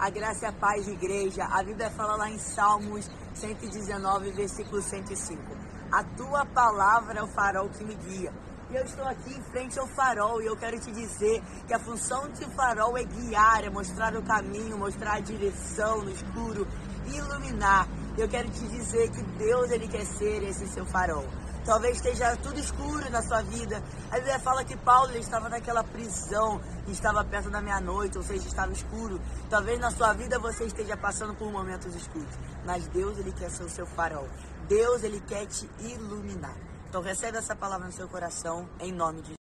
A graça e a paz, igreja. A Bíblia fala lá em Salmos 119, versículo 105. A tua palavra é o farol que me guia. E eu estou aqui em frente ao farol e eu quero te dizer que a função de farol é guiar, é mostrar o caminho, mostrar a direção no escuro, iluminar. Eu quero te dizer que Deus ele quer ser esse seu farol. Talvez esteja tudo escuro na sua vida. A Bíblia fala que Paulo estava naquela prisão, estava perto da meia-noite, ou seja, estava escuro. Talvez na sua vida você esteja passando por momentos escuros, mas Deus ele quer ser o seu farol. Deus ele quer te iluminar. Então recebe essa palavra no seu coração em nome de